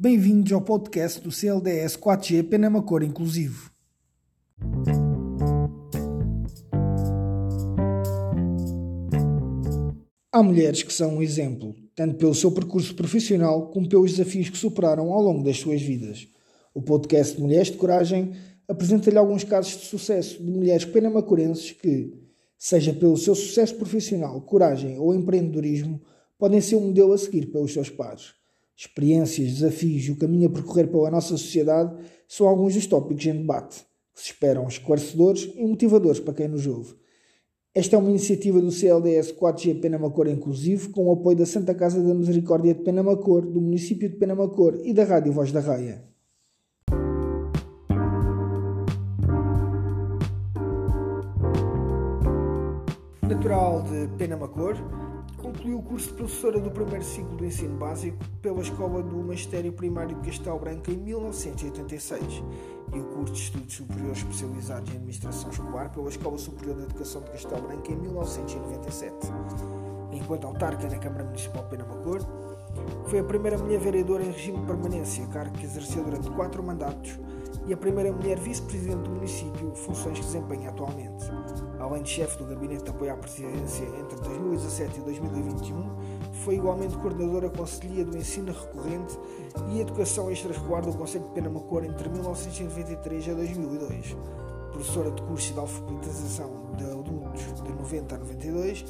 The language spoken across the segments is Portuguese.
Bem-vindos ao podcast do CLDS 4G Penama Cor Inclusivo. Há mulheres que são um exemplo, tanto pelo seu percurso profissional como pelos desafios que superaram ao longo das suas vidas. O podcast Mulheres de Coragem apresenta-lhe alguns casos de sucesso de mulheres penamacorenses que, seja pelo seu sucesso profissional, coragem ou empreendedorismo, podem ser um modelo a seguir pelos seus pares. Experiências, desafios e o caminho a percorrer pela nossa sociedade são alguns dos tópicos em debate, que se esperam esclarecedores e motivadores para quem nos ouve. Esta é uma iniciativa do CLDS 4G Penamacor Inclusivo, com o apoio da Santa Casa da Misericórdia de Penamacor, do município de Penamacor e da Rádio Voz da Raia. Natural de Penamacor, concluiu o curso de professora do primeiro ciclo do ensino básico pela Escola do Magistério Primário de Castelo Branco em 1986 e o curso de Estudos Superiores Especializados em Administração Escolar pela Escola Superior de Educação de Castelo Branco em 1997. Enquanto autarca na Câmara Municipal de Penamacor, foi a primeira mulher vereadora em regime de permanência, cargo que exerceu durante quatro mandatos, e a primeira mulher vice-presidente do município, funções que desempenha atualmente. Além de chefe do Gabinete de Apoio à Presidência entre 2017 e 2021, foi igualmente coordenadora conselhia do ensino recorrente e educação extraescolar do Conselho de Penamacor entre 1993 a 2002. Professora de curso de alfabetização de adultos de 90 a 92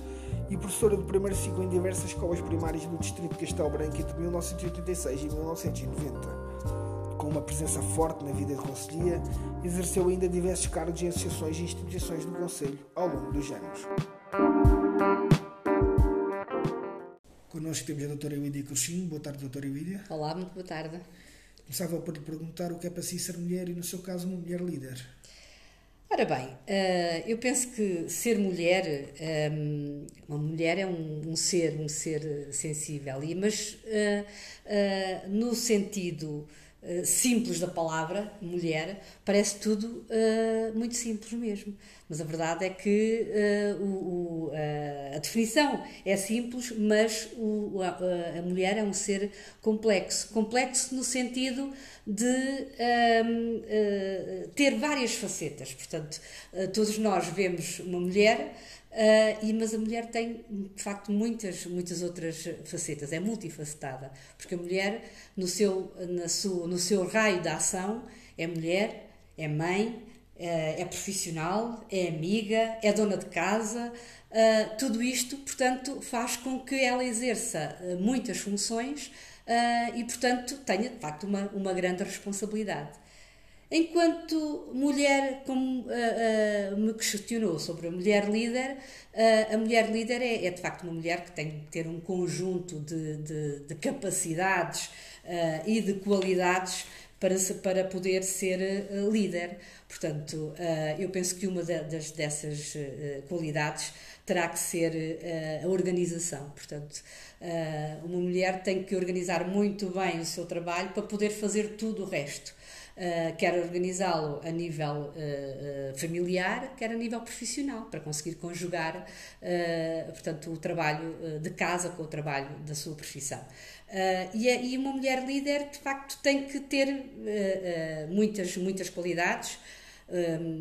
e professora do primeiro ciclo em diversas escolas primárias do Distrito de Castelo Branco entre 1986 e 1990 com uma presença forte na vida de Conselhia, exerceu ainda diversos cargos em associações e instituições do Conselho ao longo dos anos. Connosco temos a doutora Evídia Cruxinho. Boa tarde, doutora Evídia. Olá, muito boa tarde. Começava por lhe perguntar o que é para si ser mulher e, no seu caso, uma mulher líder. Ora bem, eh, eu penso que ser mulher, eh, uma mulher é um, ser, um ser sensível, mas eh, no sentido eh, simples da palavra, mulher, parece tudo uh, muito simples mesmo. Mas a verdade é que uh, o, a definição é simples, mas o, a, a, mulher é um ser complexo. Complexo no sentido de ehm, ter várias facetas. Portanto, todos nós vemos uma mulher Uh, e, mas a mulher tem, de facto, muitas, muitas outras facetas, é multifacetada, porque a mulher, no seu, na sua, no seu raio de ação, é mulher, é mãe, é, é profissional, é amiga, é dona de casa, uh, tudo isto, portanto, faz com que ela exerça muitas funções e, portanto, tenha, de facto, uma, uma grande responsabilidade. Enquanto mulher, como uh, uh, me questionou sobre a mulher líder, uh, a mulher líder é, é, de facto uma mulher que tem que ter um conjunto de, de, de capacidades e de qualidades para, para poder ser líder. Portanto, eu penso que uma das, dessas qualidades terá que ser a organização. Portanto, uma mulher tem que organizar muito bem o seu trabalho para poder fazer tudo o resto. Uh, quer organizá-lo a nível uh, uh, familiar, quer a nível profissional, para conseguir conjugar portanto, o trabalho de casa com o trabalho da sua profissão. E, e, uma mulher líder, de facto, tem que ter muitas, muitas qualidades.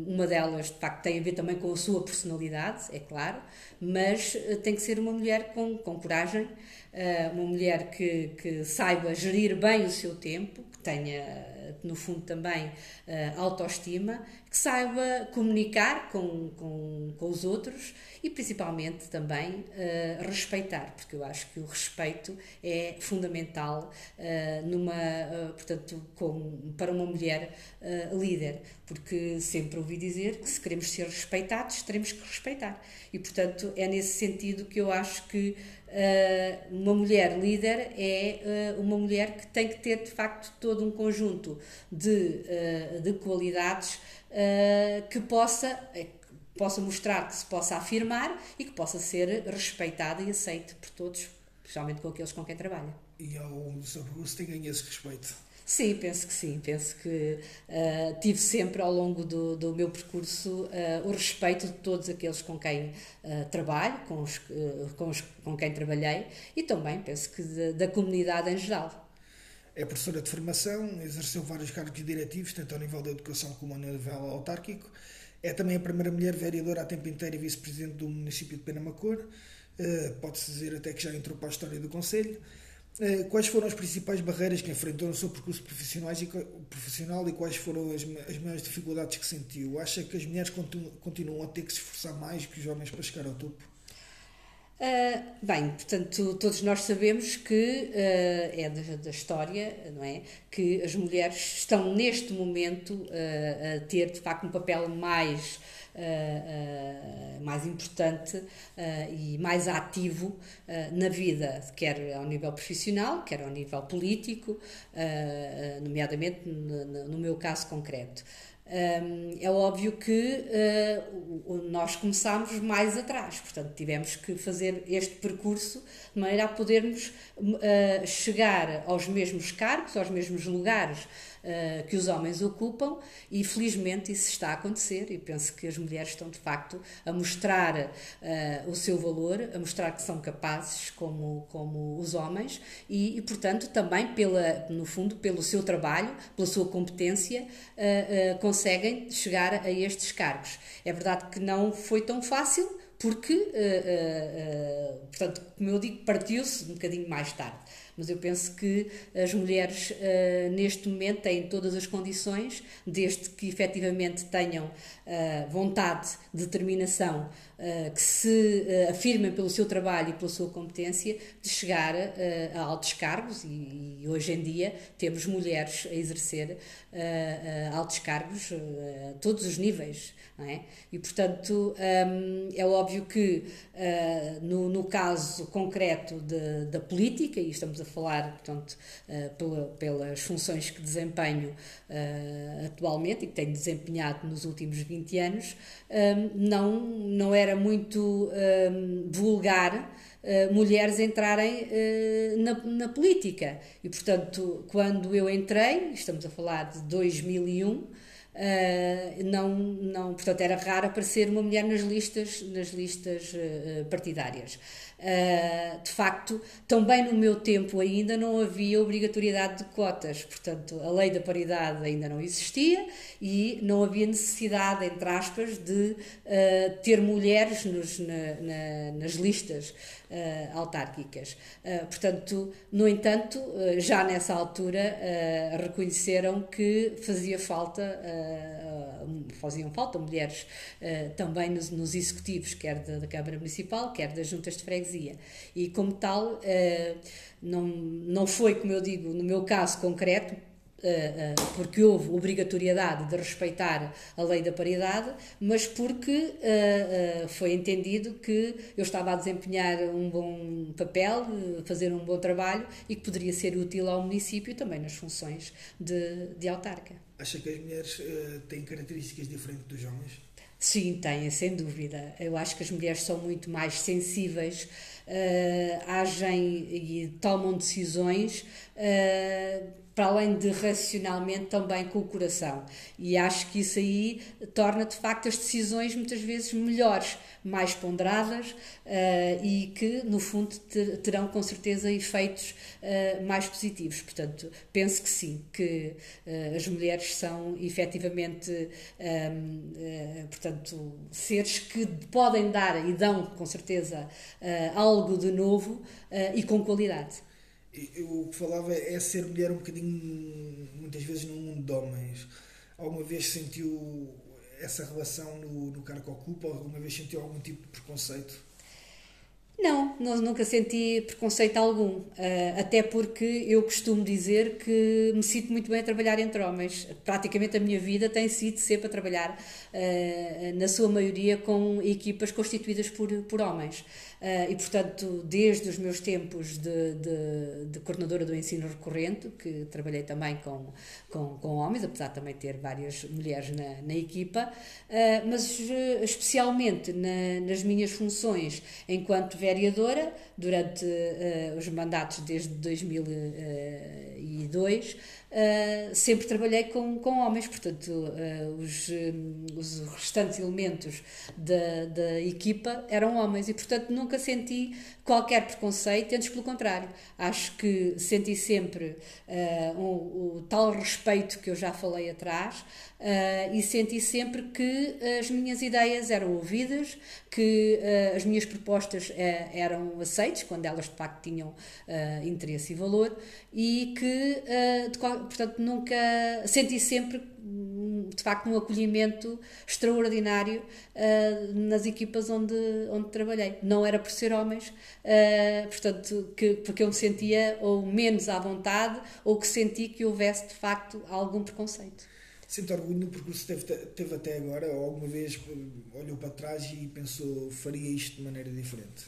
Uma delas, de facto, tem a ver também com a sua personalidade, é claro, mas tem que ser uma mulher com, com coragem, uma mulher que, que saiba gerir bem o seu tempo, que tenha no fundo também uh, autoestima, que saiba comunicar com, com, com os outros e principalmente também uh, respeitar, porque eu acho que o respeito é fundamental uh, numa, uh, portanto, com, para uma mulher líder, porque sempre ouvi dizer que se queremos ser respeitados, teremos que respeitar. E, portanto, é nesse sentido que eu acho que uma mulher líder é uma mulher que tem que ter, de facto, todo um conjunto de, de qualidades que possa possa mostrar que se possa afirmar e que possa ser respeitada e aceita por todos, especialmente com aqueles com quem trabalha. E ao longo do seu percurso tem ganho esse respeito? Sim, penso que sim. Penso que uh, tive sempre ao longo do, do meu percurso uh, o respeito de todos aqueles com quem uh, trabalho, com, os, com, os, com quem trabalhei e também penso que de, da comunidade em geral. É professora de formação, exerceu vários cargos diretivos, tanto ao nível da educação como ao nível autárquico. É também a primeira mulher vereadora a tempo inteiro e vice-presidente do município de Penamacor. Pode-se dizer até que já entrou para a história do Conselho. Eh, quais foram as principais barreiras que enfrentou no seu percurso profissional e quais foram as, as maiores dificuldades que sentiu? Acha que as mulheres continuam a ter que se esforçar mais que os homens para chegar ao topo? Uh, bem, portanto, todos nós sabemos que uh, é da, da, história, não é? Que as mulheres estão neste momento uh, a ter de facto um papel mais mais importante e mais ativo na vida, quer ao nível profissional, quer ao nível político, nomeadamente no, no meu caso concreto. É óbvio que uh, nós começámos mais atrás, portanto, tivemos que fazer este percurso de maneira a podermos uh, chegar aos mesmos cargos, aos mesmos lugares uh, que os homens ocupam, e felizmente isso está a acontecer, e penso que as mulheres estão de facto a mostrar o seu valor, a mostrar que são capazes como, como os homens, e, e portanto, também, pela, no fundo, pelo seu trabalho, pela sua competência, conseguem chegar a estes cargos. É verdade que não foi tão fácil, porque, uh, uh, uh, portanto, como eu digo, partiu-se um bocadinho mais tarde. Mas eu penso que as mulheres, neste momento, têm todas as condições, desde que efetivamente tenham vontade, determinação, que se afirmem pelo seu trabalho e pela sua competência, de chegar a altos cargos. E, hoje em dia temos mulheres a exercer altos cargos a todos os níveis. É? E, portanto, um, é óbvio que no, no, caso concreto de, da política, e estamos a falar, portanto, pela, pelas funções que desempenho atualmente e que tenho desempenhado nos últimos 20 anos, um, não, não era muito um, vulgar mulheres entrarem na, na política. E, portanto, quando eu entrei, estamos a falar de 2001, Uh, não, não, portanto, era raro aparecer uma mulher nas listas, nas listas uh, partidárias. Uh, de facto, também no meu tempo ainda não havia obrigatoriedade de cotas, portanto, a lei da paridade ainda não existia e não havia necessidade, entre aspas, de ter mulheres nos, na, na, nas listas uh, autárquicas. Uh, portanto, no entanto, uh, já nessa altura reconheceram que fazia falta, faziam falta mulheres também nos, nos, executivos, quer da, da, Câmara Municipal, quer das juntas de freguesia. E como tal, não, não foi, como eu digo, no meu caso concreto, eh, porque houve obrigatoriedade de respeitar a lei da paridade, mas porque foi entendido que eu estava a desempenhar um bom papel, fazer um bom trabalho e que poderia ser útil ao município também nas funções de, de autarca. Acha que as mulheres têm características diferentes dos homens? Sim, têm, sem dúvida. Eu acho que as mulheres são muito mais sensíveis, uh, agem e tomam decisões. Uh, para além de racionalmente também com o coração. E acho que isso aí torna de facto as decisões muitas vezes melhores, mais ponderadas uh, e que no fundo ter, terão com certeza efeitos uh, mais positivos. Portanto, penso que sim, que uh, as mulheres são efetivamente um, portanto, seres que podem dar e dão com certeza algo de novo e com qualidade eu, o que falava é ser mulher um bocadinho, muitas vezes, num mundo de homens. Alguma vez sentiu essa relação no, no cargo que ocupa? Alguma vez sentiu algum tipo de preconceito? Não, nunca senti preconceito algum, eh, até porque eu costumo dizer que me sinto muito bem a trabalhar entre homens. Praticamente a minha vida tem sido sempre a trabalhar, eh, na sua maioria, com equipas constituídas por, por homens. Uh, e, portanto, desde os meus tempos de, de, de, coordenadora do ensino recorrente, que trabalhei também com, com, com homens, apesar de também ter várias mulheres na, na equipa, uh, mas uh, especialmente na, nas minhas funções enquanto vereadora durante os mandatos desde 2002. Uh, sempre trabalhei com, com homens, portanto, uh, os, um, os restantes elementos da, da equipa eram homens e, portanto, nunca senti qualquer preconceito, antes pelo contrário. Acho que senti sempre uh, o, o, tal respeito que eu já falei atrás e senti sempre que as minhas ideias eram ouvidas, que as minhas propostas eram aceites, quando elas de facto tinham interesse e valor, e que, de portanto, nunca senti sempre de facto um acolhimento extraordinário uh, nas equipas onde, onde trabalhei. Não era por ser homens, uh, portanto, que, porque eu me sentia ou menos à vontade ou que senti que houvesse de facto algum preconceito. Sente orgulho no percurso que teve, teve até agora ou alguma vez olhou para trás e pensou faria isto de maneira diferente?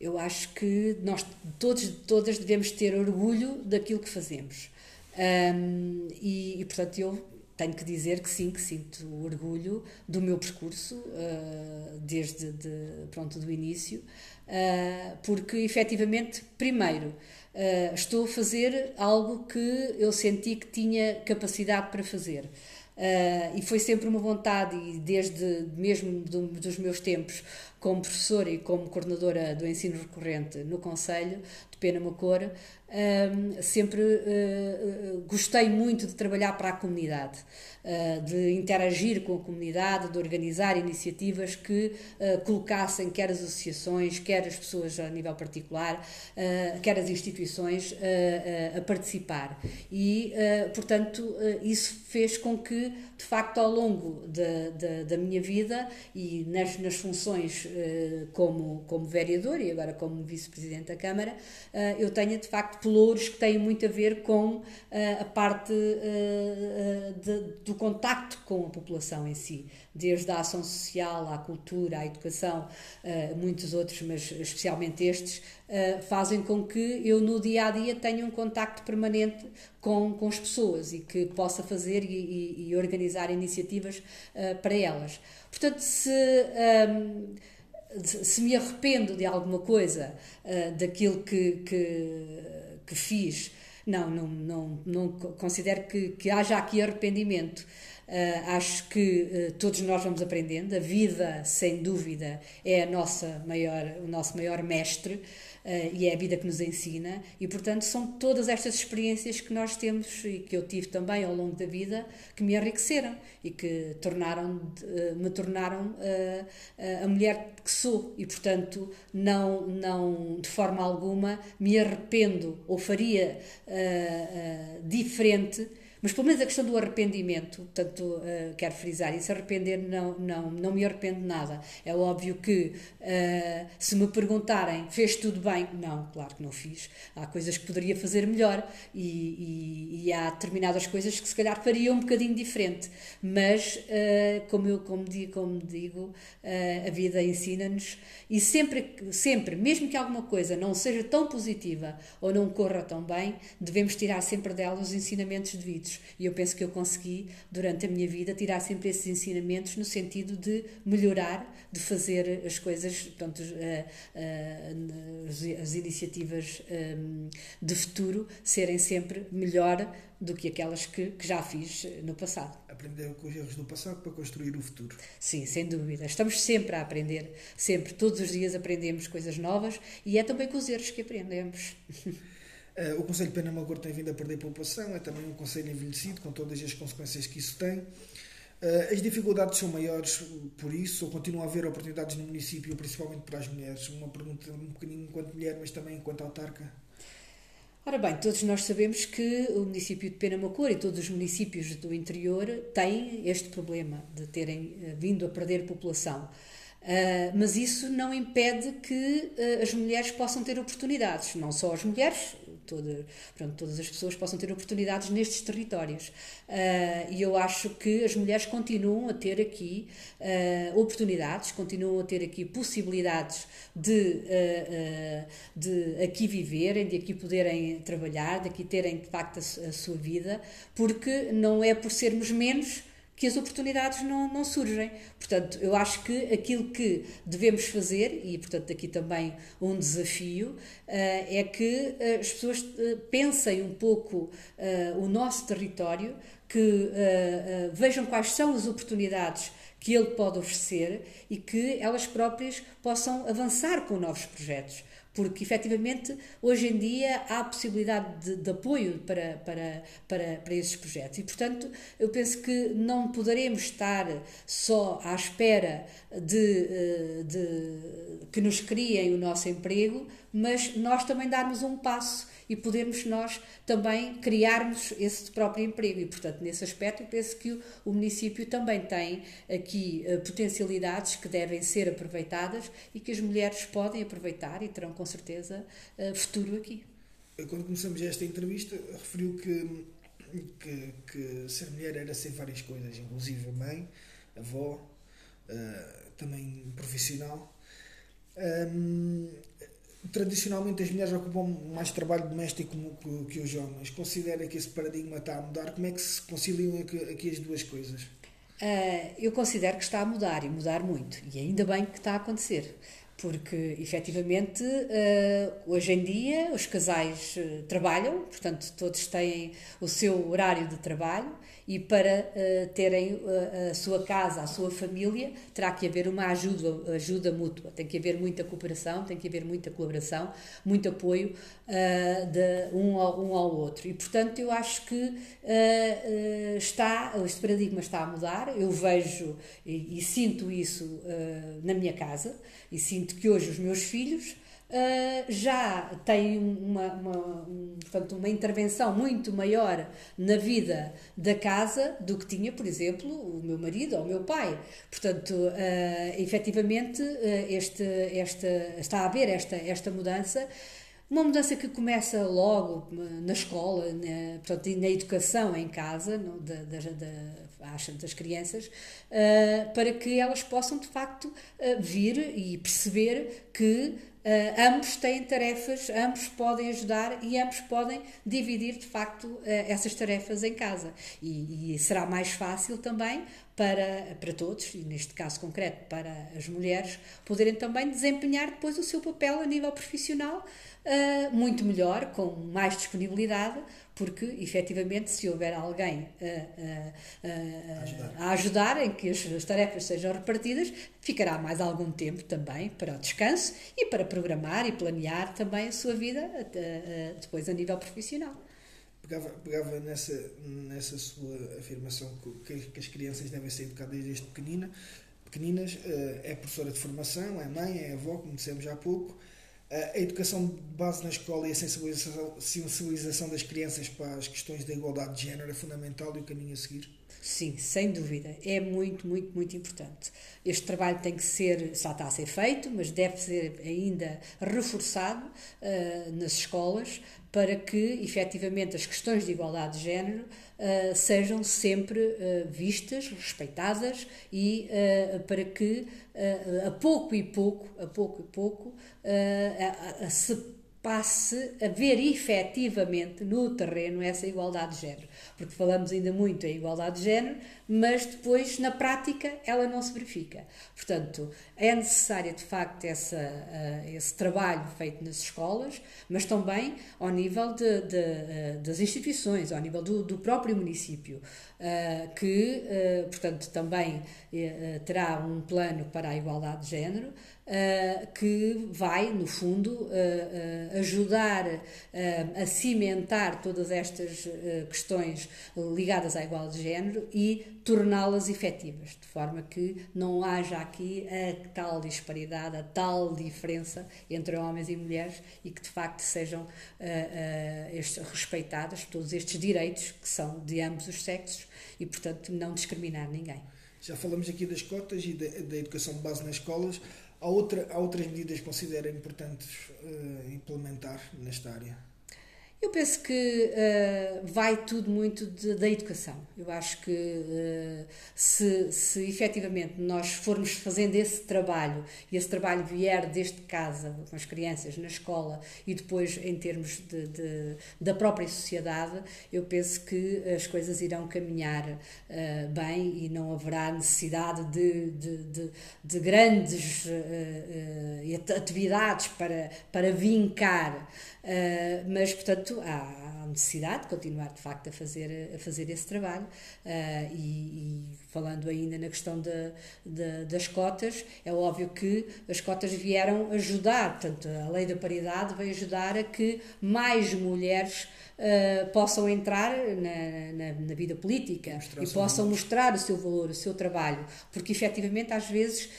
Eu acho que nós todos todas devemos ter orgulho daquilo que fazemos. Um, e, e, portanto, eu tenho que dizer que sim, que sinto orgulho do meu percurso uh, desde de, pronto, do início, uh, porque efetivamente, primeiro, uh, estou a fazer algo que eu senti que tinha capacidade para fazer. E foi sempre uma vontade, e desde mesmo do, dos meus tempos como professora e como coordenadora do ensino recorrente no Conselho de Pena Macor, uh, sempre uh, gostei muito de trabalhar para a comunidade. Eh, de interagir com a comunidade, de organizar iniciativas que eh, colocassem quer as associações, quer as pessoas a nível particular, eh, quer as instituições a participar. E, portanto, isso fez com que, de facto, ao longo da, da minha vida e nas, nas funções como, como vereador e agora como vice-presidente da Câmara, eu tenha, de facto, pelouros que têm muito a ver com a parte de, do contacto com a população em si, desde a ação social, à cultura, à educação, muitos outros, mas especialmente estes, fazem com que eu no dia a dia tenha um contacto permanente com, com as pessoas e que possa fazer e, e, e organizar iniciativas para elas. Portanto, se. Um, ehm, se me arrependo de alguma coisa daquilo que, que, que fiz não, não, não, não considero que, que haja aqui arrependimento. Uh, acho que uh, todos nós vamos aprendendo. A vida, sem dúvida, é a nossa maior, o nosso maior mestre uh, e é a vida que nos ensina, e portanto são todas estas experiências que nós temos e que eu tive também ao longo da vida que me enriqueceram e que tornaram, me tornaram a mulher que sou, e portanto não, não de forma alguma me arrependo ou faria diferente mas pelo menos a questão do arrependimento, portanto, uh, quero frisar isso, arrepender não, não, não me arrependo nada. É óbvio que uh, se me perguntarem, fez tudo bem? Não, claro que não fiz. Há coisas que poderia fazer melhor e, e, e há determinadas coisas que se calhar faria um bocadinho diferente. Mas, uh, como eu como digo, como digo a vida ensina-nos e sempre, sempre, mesmo que alguma coisa não seja tão positiva ou não corra tão bem, devemos tirar sempre dela os ensinamentos devidos. E eu penso que eu consegui, durante a minha vida, tirar sempre esses ensinamentos no sentido de melhorar, de fazer as coisas, portanto, as iniciativas hum, de futuro serem sempre melhor do que aquelas que, que já fiz no passado. Aprender com os erros do passado para construir o futuro. Sim, sem dúvida. Estamos sempre a aprender, sempre, todos os dias aprendemos coisas novas e é também com os erros que aprendemos. Uh, o Conselho de Pena Malgor tem vindo a perder população, é também um Conselho envelhecido, com todas as consequências que isso tem. Uh, as dificuldades são maiores por isso, ou continuam a haver oportunidades no município, principalmente para as mulheres? Uma pergunta um bocadinho enquanto mulher, mas também enquanto autarca. Ora bem, todos nós sabemos que o município de Penamacor e todos os municípios do interior têm este problema de terem eh, vindo a perder população. Mas isso não impede que as mulheres possam ter oportunidades, não só as mulheres, toda, pronto, todas as pessoas possam ter oportunidades nestes territórios. Uh, e eu acho que as mulheres continuam a ter aqui oportunidades, continuam a ter aqui possibilidades de, de aqui viverem, de aqui poderem trabalhar, de aqui terem de facto a, a sua vida, porque não é por sermos menos que as oportunidades não, não surgem. Portanto, eu acho que aquilo que devemos fazer, e portanto aqui também um desafio, é que as pessoas pensem um pouco o nosso território, que vejam quais são as oportunidades que ele pode oferecer e que elas próprias possam avançar com novos projetos porque efetivamente hoje em dia há possibilidade de, de, apoio para, para, para, para esses projetos e portanto eu penso que não poderemos estar só à espera de, eh, de que nos criem o nosso emprego, mas nós também darmos um passo e podermos nós também criarmos esse próprio emprego. E, portanto, nesse aspecto, eu penso que o, o município também tem aqui uh, potencialidades que devem ser aproveitadas e que as mulheres podem aproveitar e terão com certeza uh, futuro aqui. Quando começamos esta entrevista, referiu que, que, que, ser mulher era ser várias coisas, inclusive mãe, avó, uh, também profissional. Um, tradicionalmente as mulheres ocupam mais trabalho doméstico que, que os homens. Considera que esse paradigma está a mudar? Como é que se conciliam aqui, aqui as duas coisas? Uh, eu considero que está a mudar e mudar muito. E ainda bem que está a acontecer porque efetivamente uh, hoje em dia os casais uh, trabalham, portanto todos têm o seu horário de trabalho e para uh, terem a sua casa, a sua família, terá que haver uma ajuda, ajuda mútua. Tem que haver muita cooperação, tem que haver muita colaboração, muito apoio de um ao, um ao outro. E, portanto, eu acho que está, este paradigma está a mudar. Eu vejo e, e sinto isso na minha casa e sinto que hoje os meus filhos uh, já tem uma, uma, um, portanto, uma intervenção muito maior na vida da casa do que tinha, por exemplo, o meu marido ou o meu pai. Portanto, uh, efetivamente, uh, este, esta, está a haver esta, esta mudança. Uma mudança que começa logo na escola, na, portanto, na educação em casa, no, da, das crianças, uh, para que elas possam de facto uh, vir e perceber que Uh, ambos têm tarefas, ambos podem ajudar e ambos podem dividir de facto essas tarefas em casa. E, e, será mais fácil também para, para todos, e neste caso concreto para as mulheres, poderem também desempenhar depois o seu papel a nível profissional uh, muito melhor, com mais disponibilidade, porque efetivamente se houver alguém a, a, ajudar. a ajudar em que as, as, tarefas sejam repartidas, ficará mais algum tempo também para o descanso e para programar e planear também a sua vida depois a nível profissional. Pegava, pegava nessa, nessa sua afirmação que, que as crianças devem ser educadas desde pequenina, pequeninas, eh, é professora de formação, é mãe, é avó, como dissemos há pouco, a educação de base na escola e a sensibilização, sensibilização das crianças para as questões da igualdade de género é fundamental e o caminho a seguir? Sim, sem dúvida. É muito, muito, muito importante. Este trabalho tem que ser, já está a ser feito, mas deve ser ainda reforçado uh, nas escolas para que, efetivamente, as questões de igualdade de género uh, sejam sempre uh, vistas, respeitadas e para que, a pouco e pouco, a pouco e pouco, se passe a ver efetivamente no terreno essa igualdade de género. Porque falamos ainda muito em igualdade de género, mas depois na prática ela não se verifica. Portanto, é necessário de facto essa, uh, esse trabalho feito nas escolas, mas também ao nível de, de, uh, das instituições, ao nível do, do próprio município, uh, que, portanto, também terá um plano para a igualdade de género. Que vai, no fundo, ajudar a cimentar todas estas questões ligadas à igualdade de género e torná-las efetivas, de forma que não haja aqui a tal disparidade, a tal diferença entre homens e mulheres e que de facto sejam uh, uh, todos estes direitos que são de ambos os sexos e, portanto, não discriminar ninguém. Já falamos aqui das cotas e da, da educação de base nas escolas. Há, outra, há outras medidas que considera importantes uh, implementar nesta área? Eu penso que uh, vai tudo muito de, da educação. Eu acho que uh, se, se efetivamente nós formos fazendo esse trabalho e esse trabalho vier desde casa, com as crianças, na escola e depois em termos de, de da própria sociedade, eu penso que as coisas irão caminhar uh, bem e não haverá necessidade de, de, de grandes atividades para, para vincar Uh, mas, portanto, há, há, necessidade de continuar, de facto, a fazer, a fazer esse trabalho. Uh, e, e, falando ainda na questão de, de, das cotas, é óbvio que as cotas vieram ajudar, portanto, a lei da paridade veio ajudar a que mais mulheres uh, possam entrar na, na, na vida política e possam mostrar o seu valor, o seu trabalho, porque efetivamente às vezes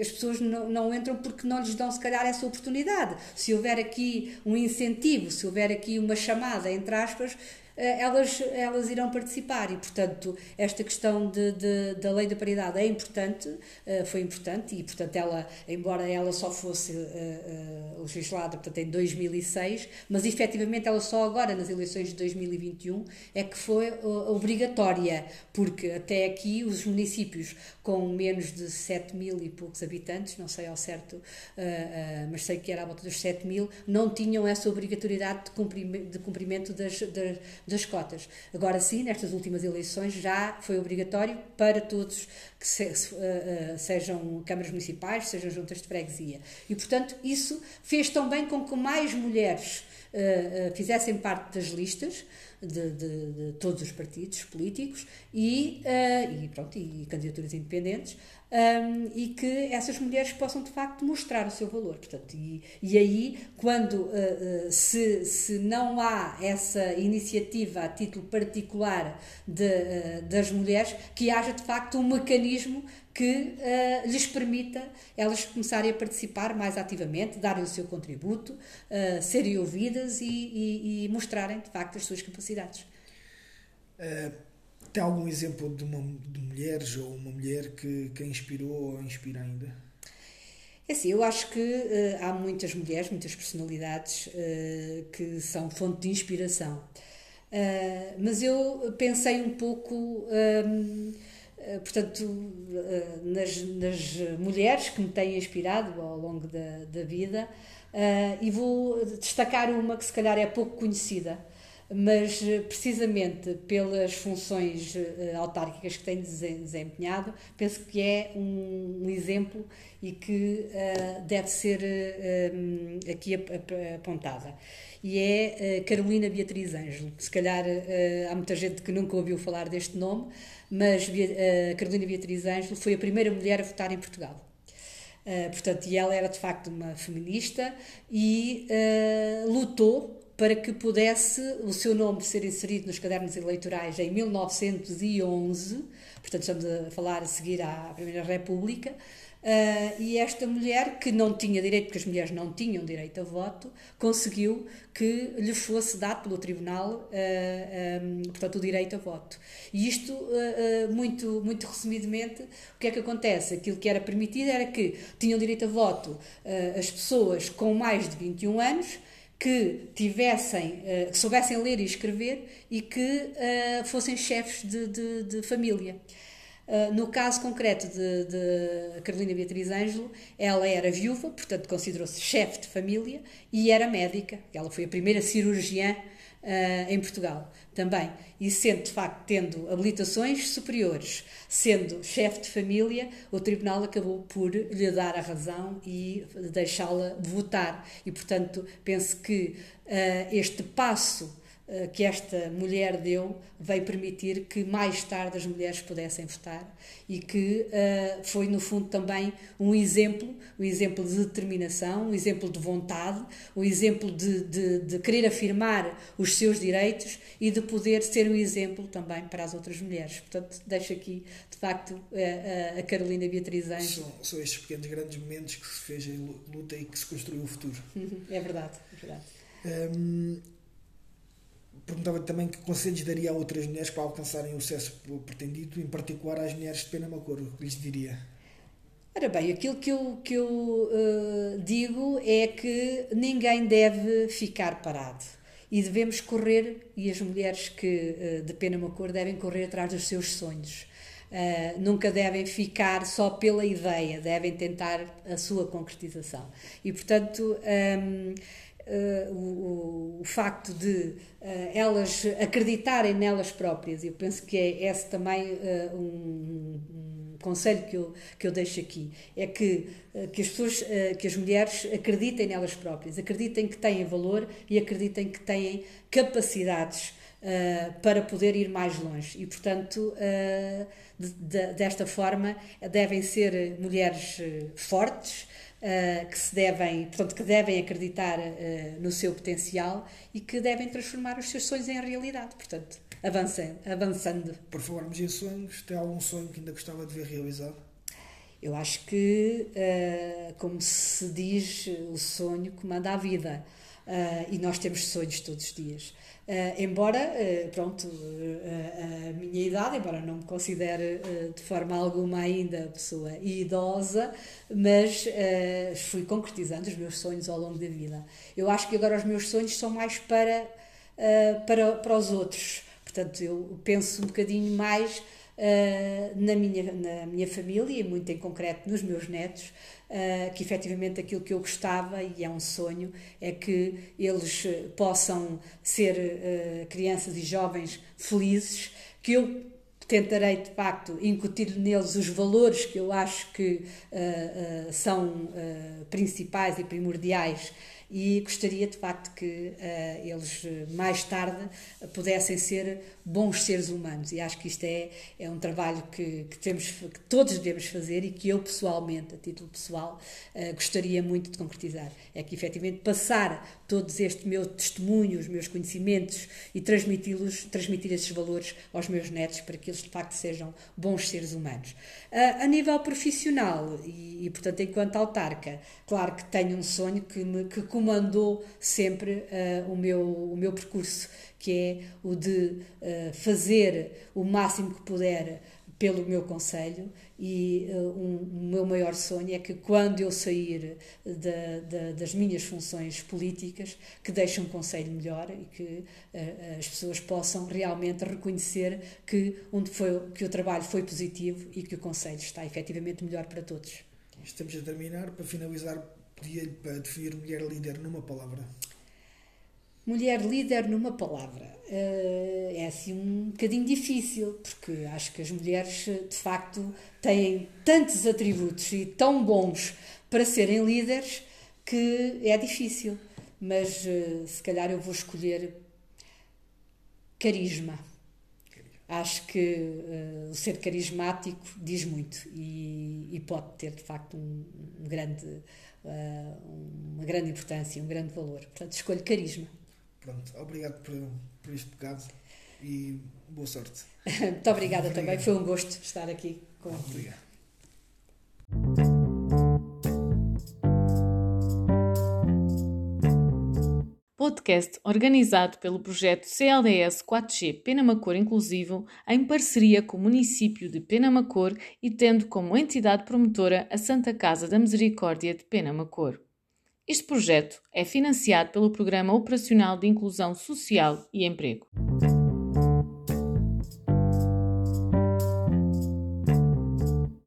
as pessoas não, entram porque não lhes dão, se calhar, essa oportunidade. Se houver aqui um incentivo, se houver aqui uma chamada, entre aspas, elas, elas irão participar. E, portanto, esta questão de, de, da lei da paridade é importante, eh, foi importante e, portanto, ela, embora ela só fosse uh, legislada portanto, em 2006, mas efetivamente ela só agora, nas eleições de 2021, é que foi obrigatória, porque até aqui os municípios com menos de 7 mil e poucos habitantes, não sei ao certo, mas sei que era à volta dos 7 mil, não tinham essa obrigatoriedade de cumprimento, de cumprimento das, das das cotas. Agora sim, nestas últimas eleições já foi obrigatório para todos que se, uh, sejam câmaras municipais, sejam juntas de freguesia. E, portanto, isso fez também com que mais mulheres uh, fizessem parte das listas, de, de, de, todos os partidos políticos e, uh, e, pronto, e candidaturas independentes um, e que essas mulheres possam de facto mostrar o seu valor. Portanto, e, e aí, quando uh, uh, se, se não há essa iniciativa a título particular de, das mulheres, que haja de facto um mecanismo que uh, lhes permita elas começarem a participar mais ativamente, darem o seu contributo, uh, serem ouvidas e, e, e, mostrarem de facto as suas capacidades. Uh, tem algum exemplo de, uma, de mulheres ou uma mulher que, que inspirou ou inspira ainda? É assim, eu acho que uh, há muitas mulheres, muitas personalidades que são fonte de inspiração. Mas eu pensei um pouco ehm, eh, portanto, eh, nas, nas, mulheres que me têm inspirado ao longo da, da vida, uh, e vou destacar uma que se calhar é pouco conhecida, mas precisamente pelas funções uh, autárquicas que tem desempenhado, penso que é um, exemplo e que uh, deve ser um, aqui apontada. E é Carolina Beatriz Ângelo. Se calhar há muita gente que nunca ouviu falar deste nome, mas eh, Carolina Beatriz Ângelo foi a primeira mulher a votar em Portugal. Uh, portanto, e ela era de facto uma feminista e uh, lutou para que pudesse o seu nome ser inserido nos cadernos eleitorais em 1911, portanto estamos a falar a seguir à Primeira República, Uh, e esta mulher, que não tinha direito, porque as mulheres não tinham direito a voto, conseguiu que lhe fosse dado pelo Tribunal, uh, ah, um, portanto, o direito a voto. E isto, uh, muito, muito resumidamente, o que é que acontece? Aquilo que era permitido era que tinham direito a voto as pessoas com mais de 21 anos, que tivessem, que soubessem ler e escrever e que fossem chefes de, de, de família. Uh, no caso concreto de, de, Carolina Beatriz Ângelo, ela era viúva, portanto considerou-se chefe de família e era médica. Ela foi a primeira cirurgiã uh, em Portugal também. E sendo, de facto, tendo habilitações superiores, sendo chefe de família, o Tribunal acabou por lhe dar a razão e deixá-la votar. E, portanto, penso que uh, este passo que esta mulher deu veio permitir que mais tarde as mulheres pudessem votar e que uh, foi no fundo também um exemplo, um exemplo de determinação, um exemplo de vontade, um exemplo de, de, de querer afirmar os seus direitos e de poder ser um exemplo também para as outras mulheres. Portanto, deixo aqui de facto a, a Carolina Beatriz Anjo. São, são estes pequenos grandes momentos que se fez em luta e que se construiu o futuro. É verdade, é verdade. Um, perguntava também que conselhos daria a outras mulheres para alcançarem o sucesso pretendido, em particular às mulheres de Penamacor, o que lhes diria? Ora bem, aquilo que eu, que eu uh, digo é que ninguém deve ficar parado. e devemos correr, e as mulheres que de pena uma cor devem correr atrás dos seus sonhos. Uh, nunca devem ficar só pela ideia, devem tentar a sua concretização. E, portanto, um, uh, o, o, facto de uh, elas acreditarem nelas próprias, eu penso que é esse também uh, um, um, conselho que eu, que eu deixo aqui, é que, que as pessoas, que as mulheres acreditem nelas próprias, acreditem que têm valor e acreditem que têm capacidades para poder ir mais longe. E, portanto, de, de, desta forma, devem ser mulheres fortes, uh, que se devem, portanto, que devem acreditar uh, no seu potencial e que devem transformar os seus sonhos em realidade. Portanto, avançando. avançando. Por falarmos em sonhos, tem algum sonho que ainda gostava de ver realizado? Eu acho que, uh, como se diz, o sonho comanda a vida. Uh, e nós temos sonhos todos os dias. Uh, embora, uh, pronto, a minha idade, embora não me considere de forma alguma ainda pessoa idosa, mas fui concretizando os meus sonhos ao longo da vida. Eu acho que agora os meus sonhos são mais para, para, para os outros. Portanto, eu penso um bocadinho mais na, minha, na minha família e muito em concreto nos meus netos, uh, que efetivamente aquilo que eu gostava, e é um sonho, é que eles eh, possam ser uh, crianças e jovens felizes, que eu tentarei de facto incutir neles os valores que eu acho que uh, são principais e primordiais e gostaria de facto que uh, eles mais tarde pudessem ser bons seres humanos e acho que isto é, é um trabalho que, que, temos, que todos devemos fazer e que eu pessoalmente, a título pessoal, uh, gostaria muito de concretizar. É que efetivamente passar todos este meu testemunho, os meus conhecimentos e transmiti-los, transmitir esses valores aos meus netos para que eles de facto sejam bons seres humanos. Uh, a nível profissional e, e, portanto enquanto autarca, claro que tenho um sonho que me que comandou sempre uh, o, meu, o meu percurso, que é o de uh, fazer o máximo que puder pelo meu conselho e uh, um, o meu maior sonho é que quando eu sair da, da, das minhas funções políticas que deixe um conselho melhor e que uh, as pessoas possam realmente reconhecer que, onde foi, que o trabalho foi positivo e que o conselho está efetivamente melhor para todos. Estamos a terminar, para finalizar Pedia-lhe para definir mulher líder numa palavra. Mulher líder numa palavra. Uh, é assim um bocadinho difícil, porque acho que as mulheres, eh, de facto, têm tantos atributos e tão bons para serem líderes que é difícil. Mas se calhar eu vou escolher carisma. Acho que uh, o ser carismático diz muito e, e pode ter, de facto, um, um grande uh, uma grande importância, um grande valor. Portanto, escolho carisma. Pronto, obrigado por, por este bocado e boa sorte. Muito obrigada Obrigado. também, foi um gosto estar aqui com. Obrigado. Podcast organizado pelo projeto CLDS 4G Penamacor Inclusivo em parceria com o município de Penamacor e tendo como entidade promotora a Santa Casa da Misericórdia de Penamacor. Este projeto é financiado pelo Programa Operacional de Inclusão Social e Emprego.